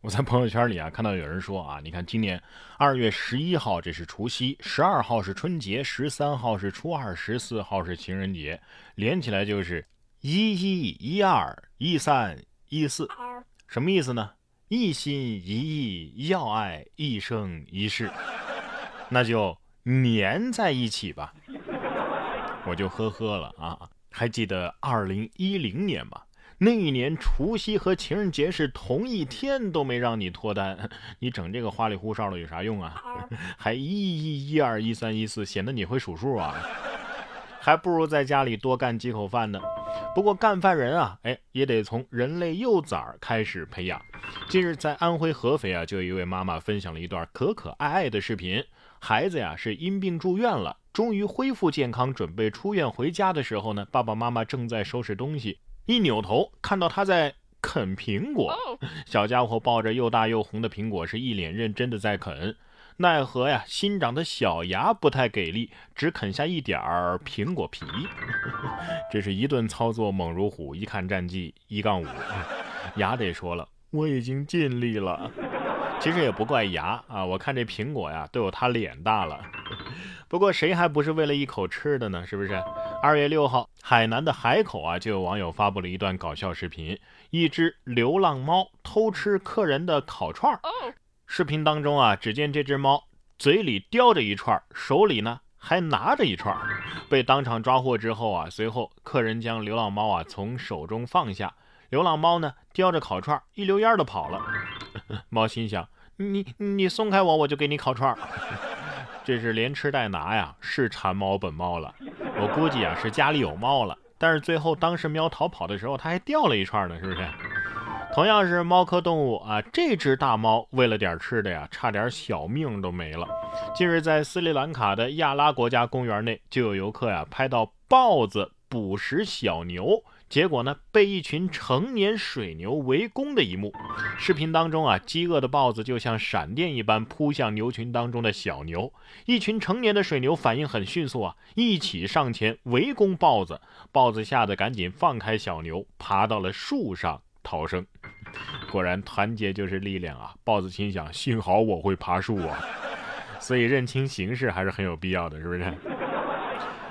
我在朋友圈里啊看到有人说啊，你看今年二月十一号这是除夕，十二号是春节，十三号是初二，十四号是情人节，连起来就是一一一二一三一四，什么意思呢？一心一意要爱一生一世，那就粘在一起吧。我就呵呵了啊！还记得二零一零年吗？那一年除夕和情人节是同一天，都没让你脱单，你整这个花里胡哨的有啥用啊？还一一一二一三一四，显得你会数数啊？还不如在家里多干几口饭呢。不过干饭人啊，哎，也得从人类幼崽开始培养。近日在安徽合肥啊，就有一位妈妈分享了一段可可爱爱的视频，孩子呀是因病住院了。终于恢复健康，准备出院回家的时候呢，爸爸妈妈正在收拾东西，一扭头看到他在啃苹果。小家伙抱着又大又红的苹果，是一脸认真的在啃。奈何呀，新长的小牙不太给力，只啃下一点儿苹果皮。这是一顿操作猛如虎，一看战绩一杠五。牙得说了，我已经尽力了。其实也不怪牙啊，我看这苹果呀，都有他脸大了。不过谁还不是为了一口吃的呢？是不是？二月六号，海南的海口啊，就有网友发布了一段搞笑视频：一只流浪猫偷吃客人的烤串儿。视频当中啊，只见这只猫嘴里叼着一串，手里呢还拿着一串。被当场抓获之后啊，随后客人将流浪猫啊从手中放下，流浪猫呢叼着烤串一溜烟的跑了。猫心想：你你松开我，我就给你烤串儿。这是连吃带拿呀，是馋猫本猫了。我估计啊是家里有猫了，但是最后当时喵逃跑的时候，它还掉了一串呢，是不是？同样是猫科动物啊，这只大猫为了点吃的呀，差点小命都没了。近日在斯里兰卡的亚拉国家公园内，就有游客呀拍到豹子捕食小牛。结果呢，被一群成年水牛围攻的一幕。视频当中啊，饥饿的豹子就像闪电一般扑向牛群当中的小牛。一群成年的水牛反应很迅速啊，一起上前围攻豹子。豹子吓得赶紧放开小牛，爬到了树上逃生。果然，团结就是力量啊！豹子心想：幸好我会爬树啊！所以认清形势还是很有必要的，是不是？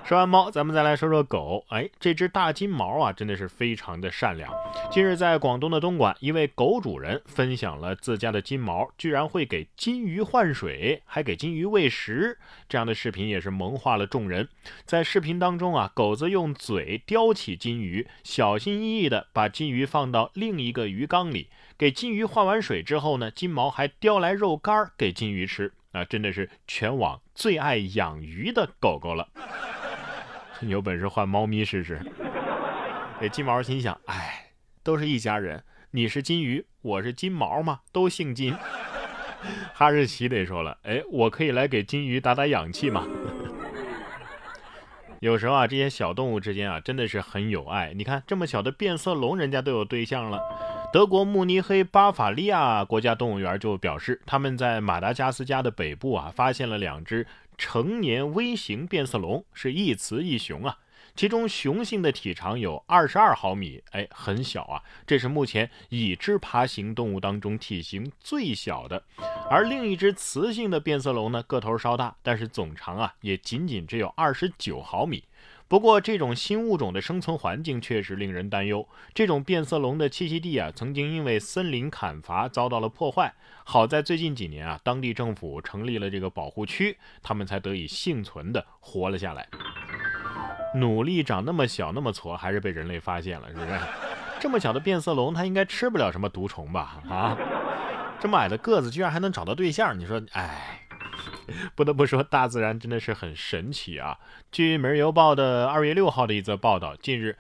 说完猫，咱们再来说说狗。哎，这只大金毛啊，真的是非常的善良。近日，在广东的东莞，一位狗主人分享了自家的金毛居然会给金鱼换水，还给金鱼喂食，这样的视频也是萌化了众人。在视频当中啊，狗子用嘴叼起金鱼，小心翼翼地把金鱼放到另一个鱼缸里。给金鱼换完水之后呢，金毛还叼来肉干给金鱼吃。啊，真的是全网最爱养鱼的狗狗了。有本事换猫咪试试。这金毛心想：哎，都是一家人，你是金鱼，我是金毛嘛，都姓金。哈士奇得说了：哎，我可以来给金鱼打打氧气嘛。有时候啊，这些小动物之间啊，真的是很有爱。你看，这么小的变色龙，人家都有对象了。德国慕尼黑巴伐利亚国家动物园就表示，他们在马达加斯加的北部啊，发现了两只。成年微型变色龙是一雌一雄啊，其中雄性的体长有二十二毫米，哎，很小啊，这是目前已知爬行动物当中体型最小的。而另一只雌性的变色龙呢，个头稍大，但是总长啊也仅仅只有二十九毫米。不过，这种新物种的生存环境确实令人担忧。这种变色龙的栖息地啊，曾经因为森林砍伐遭到了破坏。好在最近几年啊，当地政府成立了这个保护区，它们才得以幸存的活了下来。努力长那么小那么矬，还是被人类发现了，是不是？这么小的变色龙，它应该吃不了什么毒虫吧？啊，这么矮的个子，居然还能找到对象，你说，哎。不得不说，大自然真的是很神奇啊！据《每日邮报》的二月六号的一则报道，近日，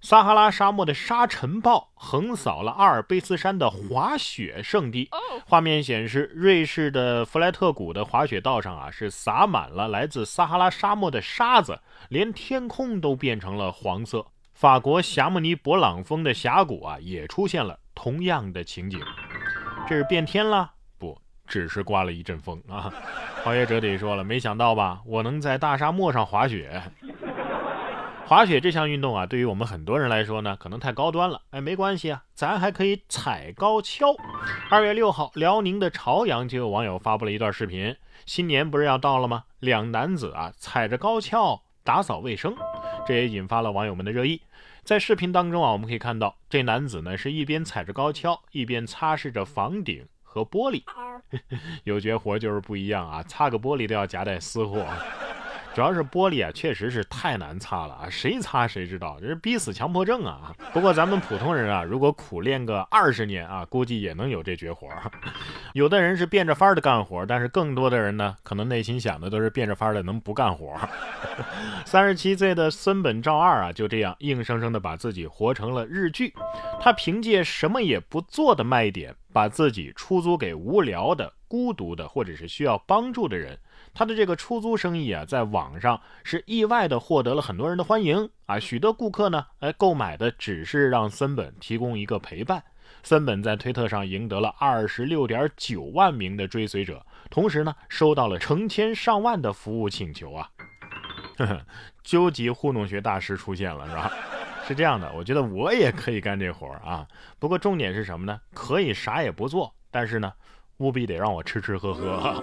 撒哈拉沙漠的沙尘暴横扫了阿尔卑斯山的滑雪圣地。画面显示，瑞士的弗莱特谷的滑雪道上啊，是洒满了来自撒哈拉沙漠的沙子，连天空都变成了黄色。法国霞慕尼勃朗峰的峡谷啊，也出现了同样的情景。这是变天了？只是刮了一阵风啊。滑雪者得说了，没想到吧？我能在大沙漠上滑雪。滑雪这项运动啊，对于我们很多人来说呢，可能太高端了。哎，没关系啊，咱还可以踩高跷。二月六号，辽宁的朝阳就有网友发布了一段视频。新年不是要到了吗？两男子啊，踩着高跷打扫卫生，这也引发了网友们的热议。在视频当中啊，我们可以看到这男子呢是一边踩着高跷，一边擦拭着房顶和玻璃。有绝活就是不一样啊，擦个玻璃都要夹带私货。主要是玻璃啊，确实是太难擦了啊！谁擦谁知道，这是逼死强迫症啊！不过咱们普通人啊，如果苦练个二十年啊，估计也能有这绝活。有的人是变着法的干活，但是更多的人呢，可能内心想的都是变着法的能不干活。三十七岁的孙本照二啊，就这样硬生生的把自己活成了日剧。他凭借什么也不做的卖点，把自己出租给无聊的、孤独的或者是需要帮助的人。他的这个出租生意啊，在网上是意外的获得了很多人的欢迎啊，许多顾客呢，哎，购买的只是让森本提供一个陪伴。森本在推特上赢得了二十六点九万名的追随者，同时呢，收到了成千上万的服务请求啊。呵呵究极糊弄学大师出现了，是吧？是这样的，我觉得我也可以干这活儿啊。不过重点是什么呢？可以啥也不做，但是呢，务必得让我吃吃喝喝。